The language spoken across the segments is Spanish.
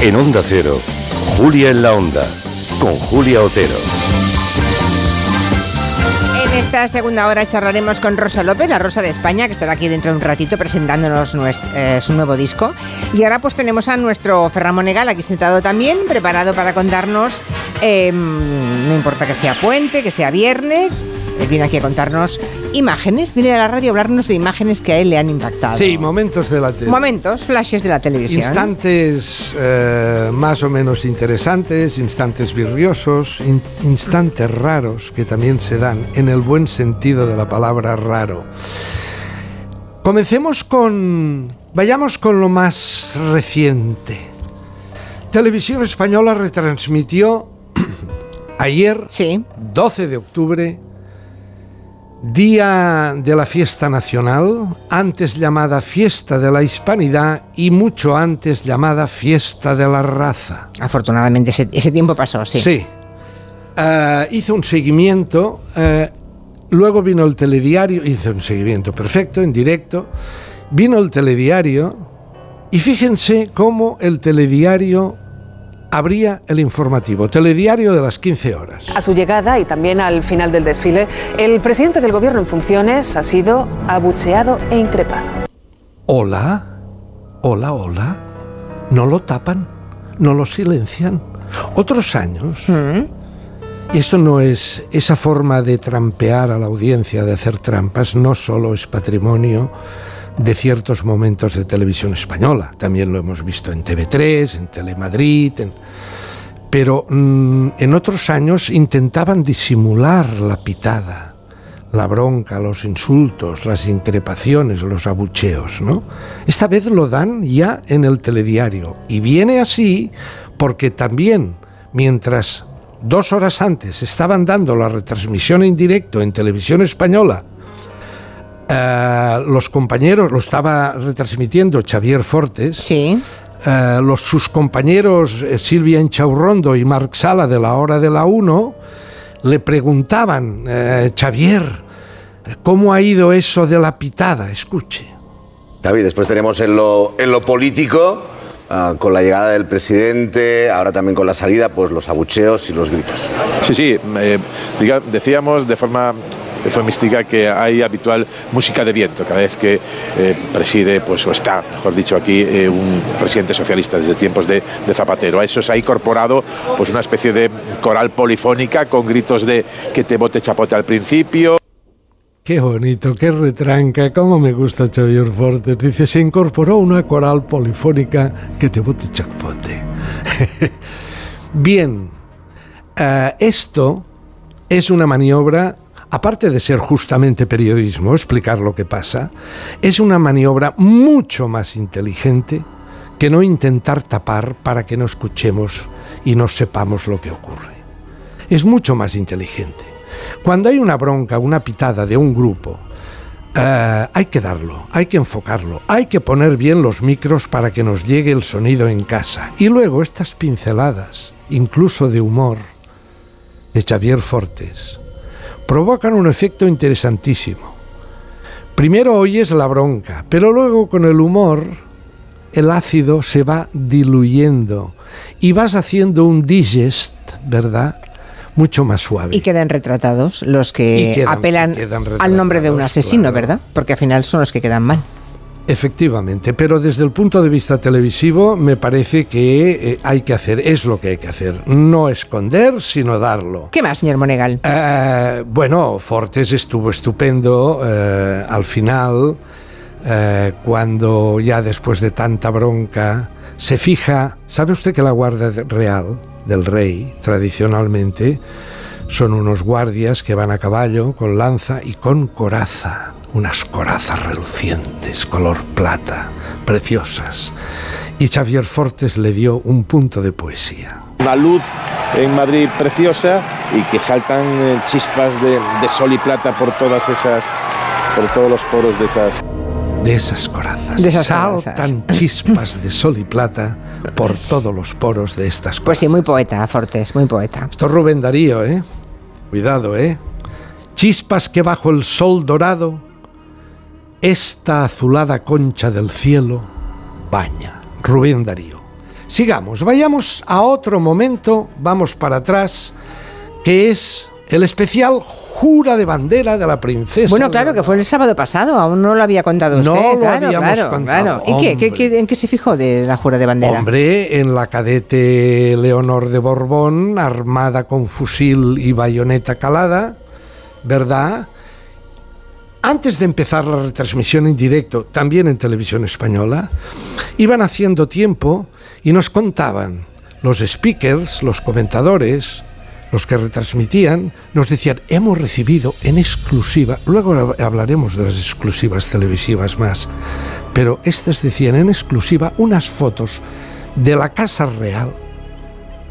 En Onda Cero, Julia en la Onda, con Julia Otero. En esta segunda hora charlaremos con Rosa López, la Rosa de España, que estará aquí dentro de un ratito presentándonos eh, su nuevo disco. Y ahora pues tenemos a nuestro Ferran Monegal aquí sentado también, preparado para contarnos, em, no importa que sea puente, que sea viernes, él viene aquí a contarnos imágenes, viene a la radio a hablarnos de imágenes que a él le han impactado. Sí, momentos de la televisión. Momentos, flashes de la televisión. Instantes eh, más o menos interesantes, instantes virriosos, instantes raros que también se dan en el buen sentido de la palabra raro. Comencemos con... Vayamos con lo más reciente. Televisión Española retransmitió ayer, sí. 12 de octubre, Día de la fiesta nacional, antes llamada fiesta de la hispanidad y mucho antes llamada fiesta de la raza. Afortunadamente ese, tiempo pasó, sí. Sí. Eh, hizo un seguimiento, eh, luego vino el telediario, hizo un seguimiento perfecto, en directo, vino el telediario y fíjense cómo el telediario habría el informativo, telediario de las 15 horas. A su llegada y también al final del desfile, el presidente del gobierno en funciones ha sido abucheado e increpado. Hola, hola, hola. No lo tapan, no lo silencian. Otros años. ¿Mm? Y esto no es esa forma de trampear a la audiencia, de hacer trampas, no solo es patrimonio de ciertos momentos de televisión española. También lo hemos visto en TV3, en Telemadrid, pero mm, en otros años intentaban disimular la pitada, la bronca, los insultos, las increpaciones, los abucheos, ¿no? Esta vez lo dan ya en el telediario y viene así porque también mientras dos horas antes estaban dando la retransmisión en directo en televisión española eh, los compañeros, lo estaba retransmitiendo Xavier Fortes. Sí. Eh, los, sus compañeros eh, Silvia Enchaurrondo y Marc Sala de la hora de la 1 le preguntaban, Xavier, ¿cómo ha ido eso de la pitada? Escuche. David, después tenemos en lo, en lo político Ah, con la llegada del presidente, ahora también con la salida, pues los abucheos y los gritos. Sí, sí, eh, decíamos de forma eufemística que hay habitual música de viento cada vez que eh, preside, pues o está, mejor dicho aquí, eh, un presidente socialista desde tiempos de, de, Zapatero. A eso se ha incorporado pues una especie de coral polifónica con gritos de que te bote chapote al principio. Qué bonito, qué retranca, cómo me gusta Xavier Fortes. Dice, se incorporó una coral polifónica que te bote chapote. Bien, eh, esto es una maniobra, aparte de ser justamente periodismo, explicar lo que pasa, es una maniobra mucho más inteligente que no intentar tapar para que no escuchemos y no sepamos lo que ocurre. Es mucho más inteligente. Cuando hay una bronca, una pitada de un grupo, eh, hay que darlo, hay que enfocarlo, hay que poner bien los micros para que nos llegue el sonido en casa. Y luego estas pinceladas, incluso de humor, de Xavier Fortes, provocan un efecto interesantísimo. Primero oyes la bronca, pero luego con el humor el ácido se va diluyendo y vas haciendo un digest, ¿verdad? Mucho más suave. Y quedan retratados los que apelan al nombre de un asesino, ¿verdad? Porque al final son los que quedan mal. Efectivamente, pero desde el punto de vista televisivo me parece que eh, hay que hacer, es lo que hay que hacer, no esconder, sino darlo. ¿Qué más, señor Monegal? Eh, bueno, Fortes estuvo estupendo eh, al final, cuando ya después de tanta bronca se fija, ¿sabe usted que la Guardia Real del rey, tradicionalmente, son unos guardias que van a caballo con lanza y con coraza, unas corazas relucientes, color plata, preciosas. Y Xavier Fortes le dio un punto de poesía. Una luz en Madrid preciosa y que saltan eh, chispas de, de sol y plata por todas esas, por todos los poros de esas de esas corazas. De esas Saltan chispas de sol y plata por todos los poros de estas corazas. Pues sí, muy poeta, Fortes, muy poeta. Esto es Rubén Darío, ¿eh? Cuidado, ¿eh? Chispas que bajo el sol dorado esta azulada concha del cielo baña. Rubén Darío. Sigamos, vayamos a otro momento, vamos para atrás, que es el especial Jura de Bandera de la Princesa. Bueno, claro, que fue el sábado pasado, aún no lo había contado No usted. lo claro, habíamos claro, contado, claro. ¿Y qué, qué- qué- en qué se fijó de la Jura de Bandera? Hombre, en la cadete Leonor de Borbón, armada con fusil y bayoneta calada, ¿verdad? Antes de empezar la retransmisión en directo, también en televisión española, iban haciendo tiempo y nos contaban los speakers, los comentadores, los que retransmitían, nos decían, hemos recibido en exclusiva, luego hab- hablaremos de las exclusivas televisivas más, pero estas decían en exclusiva unas fotos de la Casa Real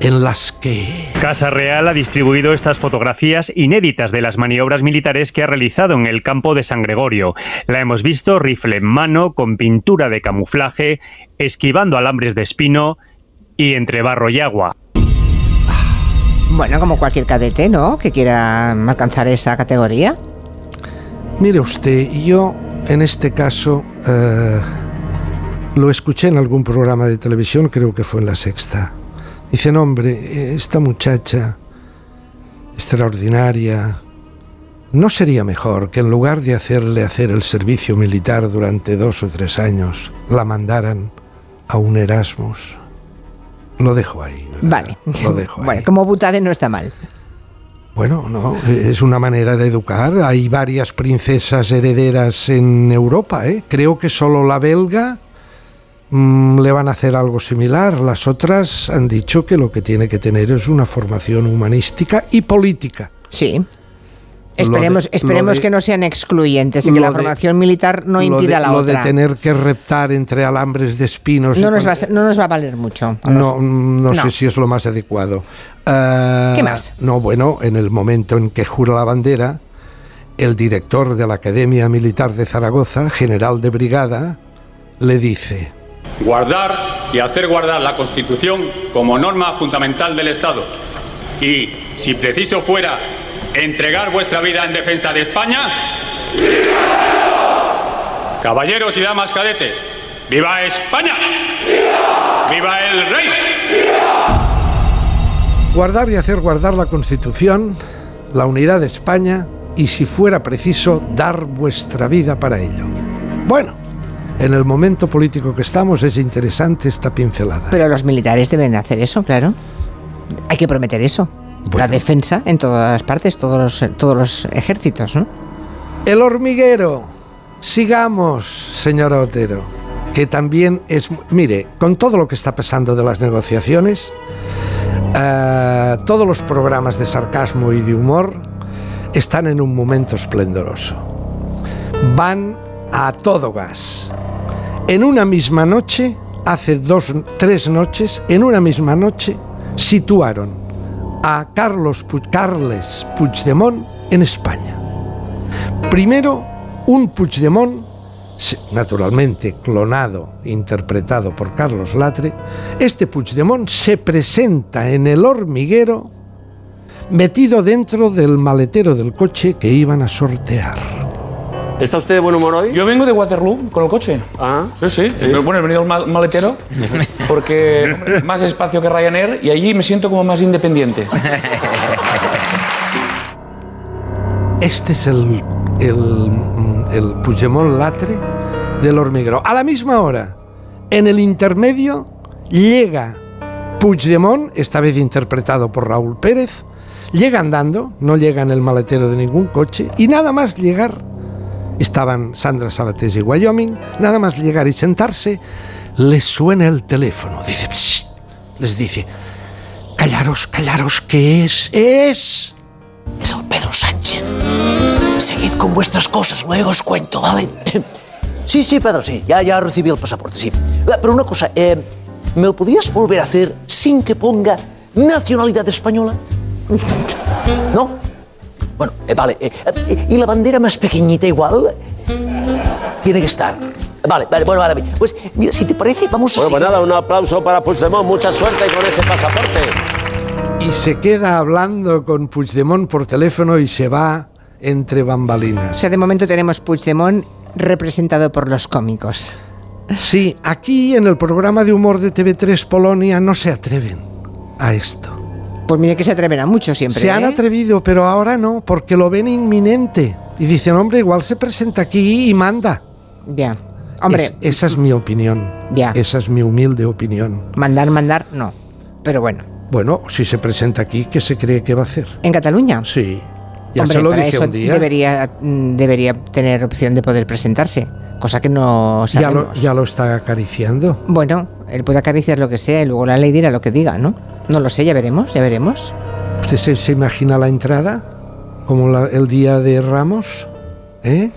en las que... Casa Real ha distribuido estas fotografías inéditas de las maniobras militares que ha realizado en el campo de San Gregorio. La hemos visto rifle en mano, con pintura de camuflaje, esquivando alambres de espino y entre barro y agua. Bueno, como cualquier cadete, ¿no? Que quiera alcanzar esa categoría. Mire usted, yo en este caso eh, lo escuché en algún programa de televisión, creo que fue en la sexta. Dicen, hombre, esta muchacha extraordinaria, ¿no sería mejor que en lugar de hacerle hacer el servicio militar durante dos o tres años, la mandaran a un Erasmus? Lo dejo ahí. ¿verdad? Vale. Lo dejo ahí. Bueno, como butade no está mal. Bueno, no, es una manera de educar. Hay varias princesas herederas en Europa, ¿eh? Creo que solo la belga mm, le van a hacer algo similar. Las otras han dicho que lo que tiene que tener es una formación humanística y política. Sí. Esperemos, de- esperemos lo de- que no sean excluyentes y que lo la de- formación militar no Lo impida de, la lo otra. de tener que reptar entre alambres de espinos. no, nos con- va a, ser- no nos va a valer mucho. No, mm, no, No. sé si es lo más adecuado. Ah, ¿Qué más? No, bueno, en el momento en que jura la bandera, el director de la Academia Militar de Zaragoza, general de brigada, le dice, guardar y hacer guardar la Constitución como norma fundamental del Estado. Y, si preciso fuera, entregar vuestra vida en defensa de España. Caballeros y damas cadetes, ¡viva España! ¡Viva el rey! guardar y hacer guardar la Constitución, la unidad de España y, si fuera preciso, dar vuestra vida para ello. Bueno, en el momento político que estamos es interesante esta pincelada. Pero los militares deben hacer eso, claro. Hay que prometer eso. La defensa en todas partes, todos los, todos los ejércitos, ¿no? El hormiguero. Sigamos, señora Otero, que también es... Mire, con todo lo que está pasando de las negociaciones, eh, todos los programas de sarcasmo y de humor están en un momento esplendoroso. Van a todo gas. En una misma noche, hace dos, tres noches, en una misma noche, situaron a Carlos Carles Puigdemont en España. Primero, un Puigdemont, naturalmente clonado, interpretado por Carlos Latre, este Puigdemont se presenta en el hormiguero metido dentro del maletero del coche que iban a sortear. ¿Está usted de buen humor hoy? Yo vengo de Waterloo con el coche. Ah. Sí, sí. Pero bueno, he venido al mal- maletero porque hombre, más espacio que Ryanair y allí me siento como más independiente. Este es el, el, el Puigdemont Latre del hormiguero. A la misma hora, en el intermedio, llega Puigdemont, esta vez interpretado por Raúl Pérez, llega andando, no llega en el maletero de ningún coche, y nada más llegar, estaban Sandra Sabatés y Wyoming, nada más llegar y sentarse, les suena el teléfono. Dice, "Psst", les dice, callaros, callaros, ¿qué es? Es... Es el Pedro Sánchez. Seguid con vuestras cosas, luego os cuento, ¿vale? Sí, sí, Pedro, sí. Ya, ya recibí el pasaporte, sí. Pero una cosa, eh, ¿me lo podías volver a hacer sin que ponga nacionalidad española? ¿No? Bueno, eh, vale. eh, eh, ¿Y la bandera más pequeñita igual? Tiene que estar. Vale, vale, bueno, vale. Pues, mira, si te parece, vamos a... Bueno, pues nada, un aplauso para Puigdemont. Mucha suerte con ese pasaporte. y se queda hablando con Puigdemont por teléfono y se va entre O bambalinas. sea, de momento tenemos Puigdemont representado por los cómicos. Sí, aquí en el programa de humor de TV3 Polonia no se atreven a esto. Pues mire que se atreven a mucho siempre. Se han ¿eh? atrevido, pero ahora no, porque lo ven inminente. Y dicen, hombre, igual se presenta aquí y manda. Ya. Hombre, Es- esa es mi opinión. Ya. Esa es mi humilde opinión. mandar, mandar, no. Pero bueno. Bueno, si se presenta aquí, ¿qué se cree que va a hacer? ¿En Cataluña? Sí. Ya Hombre, se lo para dije eso un día. Debería, mm, debería tener opción de poder presentarse, cosa que no Ya sabemos. lo, ya lo está acariciando. Bueno, él puede acariciar lo que sea y luego la ley dirá lo que diga, ¿no? No lo sé, ya veremos, ya veremos. ¿Usted se, se imagina la entrada? Como la- el día de Ramos, ¿eh?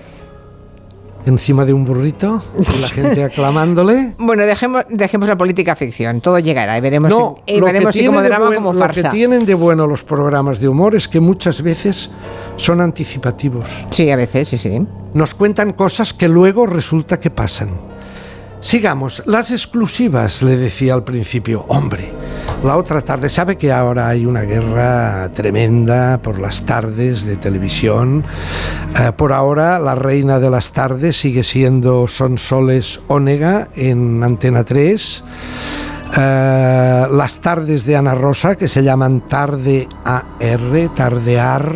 Encima de un burrito, y la gente aclamándole. Bueno, dejemos, dejemos la política ficción, todo llegará y veremos, No, si, y lo veremos si como drama o buen- como Lo farsa. que tienen de bueno los programas de humor es que muchas veces son anticipativos. Sí, a veces, sí, sí. Nos cuentan cosas que luego resulta que pasan. Sigamos, las exclusivas, le decía al principio, hombre, la otra tarde, sabe que ahora hay una guerra tremenda por las tardes de televisión. Eh, por ahora, la reina de las tardes sigue siendo Sonsoles Ónega en Antena 3. Eh, las tardes de Ana Rosa, que se llaman Tarde AR, Tardear,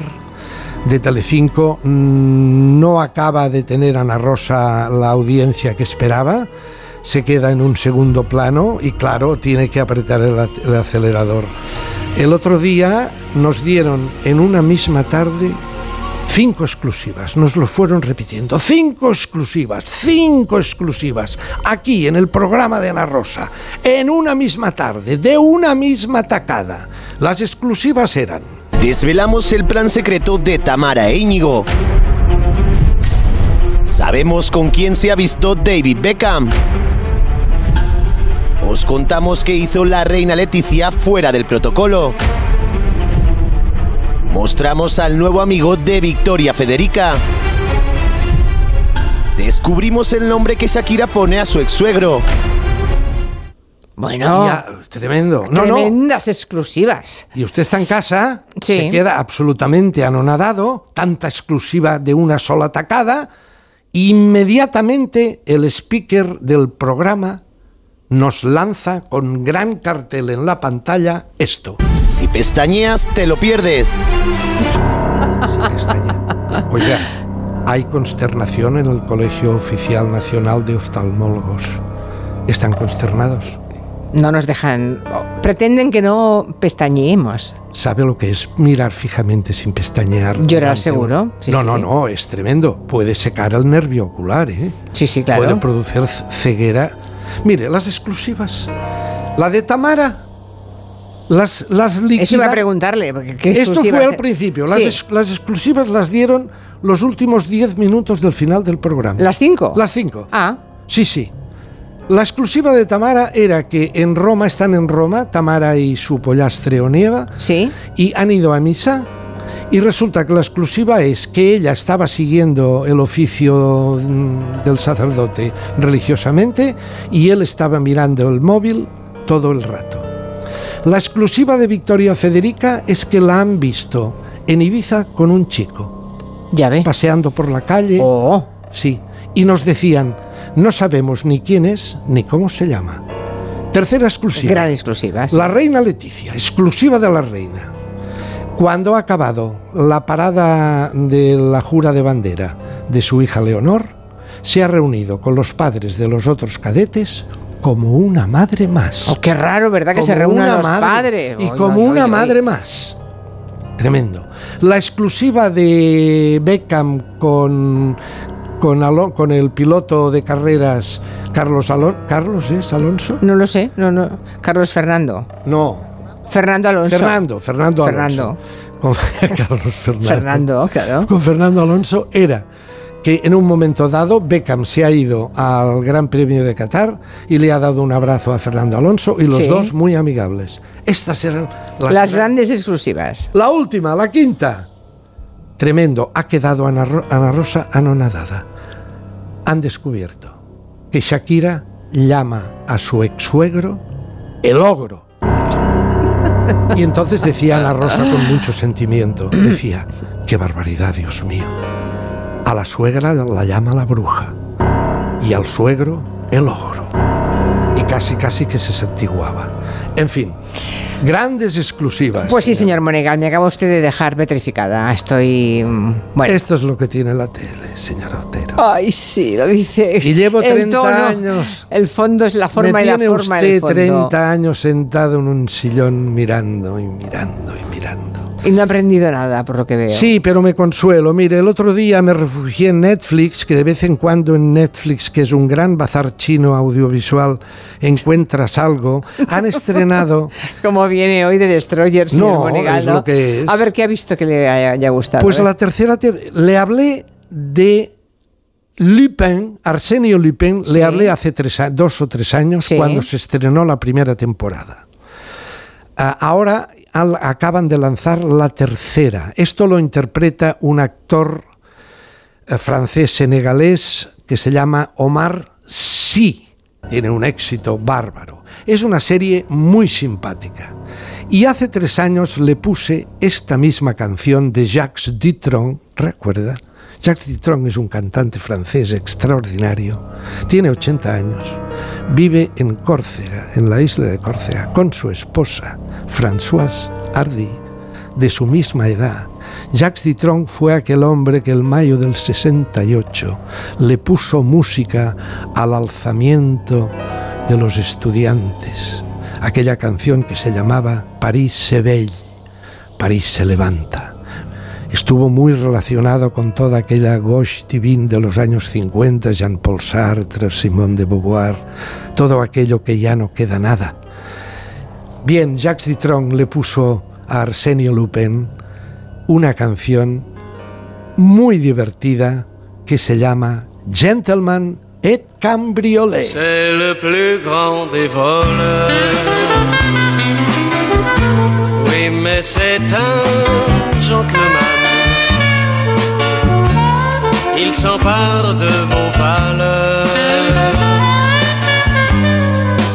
de Telecinco, mm, no acaba de tener Ana Rosa la audiencia que esperaba, se queda en un segundo plano y claro, tiene que apretar el, el acelerador. El otro día nos dieron en una misma tarde cinco exclusivas, nos lo fueron repitiendo, cinco exclusivas, cinco exclusivas, aquí en el programa de Ana Rosa, en una misma tarde, de una misma tacada. Las exclusivas eran... Desvelamos el plan secreto de Tamara e Íñigo. Sabemos con quién se ha visto David Beckham. Os contamos qué hizo la reina Leticia fuera del protocolo. Mostramos al nuevo amigo de Victoria Federica. Descubrimos el nombre que Shakira pone a su ex suegro. Bueno, Ya, tremendo. No, no. tremendas exclusivas. Y usted está en casa, Sí. se queda absolutamente anonadado, tanta exclusiva de una sola tacada, inmediatamente el speaker del programa nos lanza con gran cartel en la pantalla esto. Si pestañeas, te lo pierdes. Oiga, hay consternación en el Colegio Oficial Nacional de Oftalmólogos. Están consternados. No nos dejan. Pretenden que no pestañeemos. ¿Sabe lo que es mirar fijamente sin pestañear? Llorar seguro, sí, no, sí. no, no, es tremendo. Puede secar el nervio ocular, ¿eh? Sí, sí, claro. Puede producir ceguera. Mire, las exclusivas. La de Tamara. Las, las Eso iba a preguntarle. ¿qué Esto fue al principio. Las, Sí. las exclusivas las dieron los últimos 10 minutos del final del programa. ¿Las cinco? Las cinco. Ah, Sí, sí. La exclusiva de Tamara era que en Roma, están en Roma, Tamara y su pollastre Onieva, sí. y han ido a misa. Y resulta que la exclusiva es que ella estaba siguiendo el oficio mm, del sacerdote religiosamente y él estaba mirando el móvil todo el rato. La exclusiva de Victoria Federica es que la han visto en Ibiza con un chico. Ya ve. Paseando por la calle. Oh. Sí. Y nos decían, no sabemos ni quién es ni cómo se llama. Tercera exclusiva. Gran exclusiva. sí. La reina Leticia, exclusiva de la reina. Cuando ha acabado la parada de la jura de bandera de su hija Leonor, se ha reunido con los padres de los otros cadetes como una madre más. Oh, qué raro, ¿verdad? Que se reúnan una los madre, padres. Y Oy, como oy, una oy. madre más. Tremendo. La exclusiva de Beckham con, con, Alo- con el piloto de carreras Carlos Alonso. ¿Carlos es Alonso? No lo sé. No, no. Carlos Fernando. No. Fernando Alonso. Fernando, Fernando Alonso. Fernando. Con Carlos Fernando. Fernando, claro. Con Fernando Alonso era que en un momento dado Beckham se ha ido al Gran Premio de Qatar y le ha dado un abrazo a Fernando Alonso y los Sí. dos muy amigables. Estas eran las, Las grandes exclusivas. La última, la quinta. Tremendo, ha quedado Ana, Ro- Ana Rosa anonadada. Han descubierto que Shakira llama a su ex suegro el ogro. Y entonces decía Ana Rosa con mucho sentimiento, decía, qué barbaridad, Dios mío. A la suegra la llama la bruja y al suegro el oro. Y casi, casi que se santiguaba. En fin, grandes exclusivas. Pues sí, señor Monegal, me acaba usted de dejar petrificada. Estoy. mm, Bueno. Esto es lo que tiene la tele, señor Otero. Ay, sí, lo dice. Y llevo El 30 tono, años. El fondo es la forma Me y la tiene forma usted del fondo. 30 años sentado en un sillón mirando y mirando y mirando. Y no ha aprendido nada, por lo que veo. Sí, pero me consuelo. Mire, el otro día me refugié en Netflix, que de vez en cuando en Netflix, que es un gran bazar chino audiovisual, encuentras algo. Han estrenado Como viene hoy de Destroyer, señor No, Monegal, es ¿no? lo que es. A ver, ¿qué ha visto que le haya, gustado? Pues eh? la tercera te- le hablé de Lupin, Arsenio Lupin, Sí. le hablé hace tres, dos o tres años Sí. cuando se estrenó la primera temporada. Ah, ahora acaban de lanzar la tercera. Esto lo interpreta un actor eh, francés senegalés que se llama Omar Sy. Tiene un éxito bárbaro. Es una serie muy simpática. Y hace tres años le puse esta misma canción de Jacques Dutronc, ¿recuerda? Jacques Dutronc es un cantante francés extraordinario. Tiene 80 años. Vive en Córcega, en la isla de Córcega, con su esposa, Françoise Hardy, de su misma edad. Jacques Dutronc fue aquel hombre que el mayo del 68 le puso música al alzamiento de los estudiantes. Aquella canción que se llamaba París se veille, París se levanta. Estuvo muy relacionado con toda aquella gauche divine de los años 50, Jean-Paul Sartre, Simone de Beauvoir, todo aquello que ya no queda nada. Bien, Jacques Dutronc le puso a Arsenio Lupin una canción muy divertida que se llama Gentleman et Cambriolet. C'est le plus grand des voleurs. Oui, mais c'est un gentleman. Il s'empare de vos valeurs.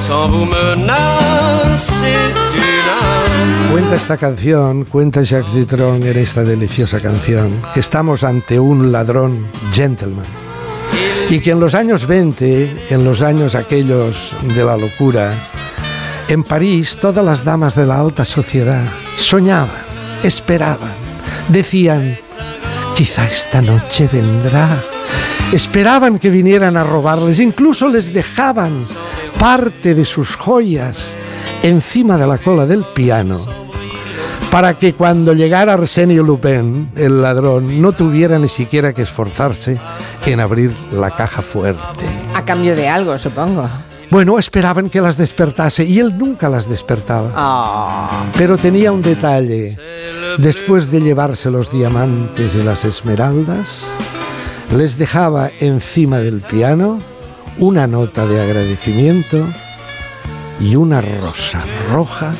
Sans vous menacer. Cuenta esta canción, cuenta Jacques Dutronc en esta deliciosa canción, que estamos ante un ladrón gentleman. Y que en los años 20, en los años aquellos de la locura, en París todas las damas de la alta sociedad soñaban, esperaban, decían, quizá esta noche vendrá. Esperaban que vinieran a robarles, incluso les dejaban parte de sus joyas encima de la cola del piano para que cuando llegara Arsenio Lupin, el ladrón, no tuviera ni siquiera que esforzarse en abrir la caja fuerte. A cambio de algo, supongo. Bueno, esperaban que las despertase y él nunca las despertaba. Ah. Pero tenía un detalle. Después de llevarse los diamantes y las esmeraldas, les dejaba encima del piano una nota de agradecimiento y una rosa roja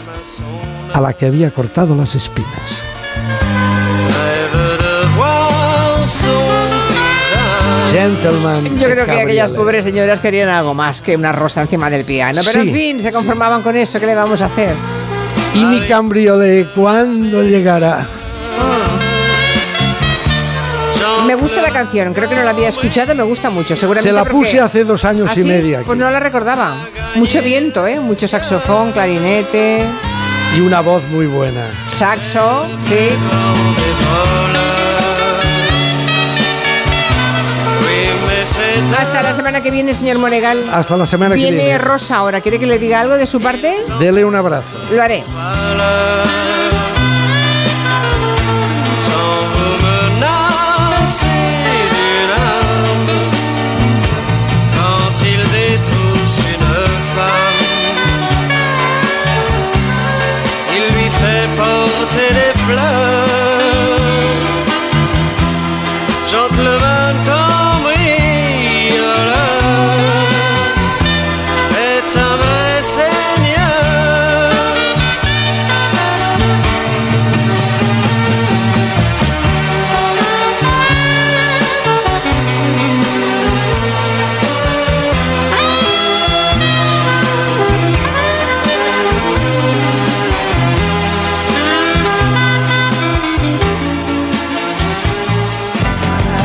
a la que había cortado las espinas. Gentleman. Yo creo que aquellas pobres señoras querían algo más que una rosa encima del piano. Pero Sí. en fin, se conformaban con eso. ¿Qué le vamos a hacer? ¿Y mi cambriolet cuándo llegará? Me gusta la canción, creo que no la había escuchado, me gusta mucho, seguramente. Se la puse hace dos años ¿Ah, y sí? medio aquí. Pues no la recordaba. Mucho viento, ¿eh? Mucho saxofón, clarinete, Y una voz muy buena. saxo, sí. Hasta la semana que viene, señor Monegal. Hasta la semana que Viene viene. Rosa ahora. ¿Quiere que le diga algo de su parte? Dele un abrazo. Lo haré.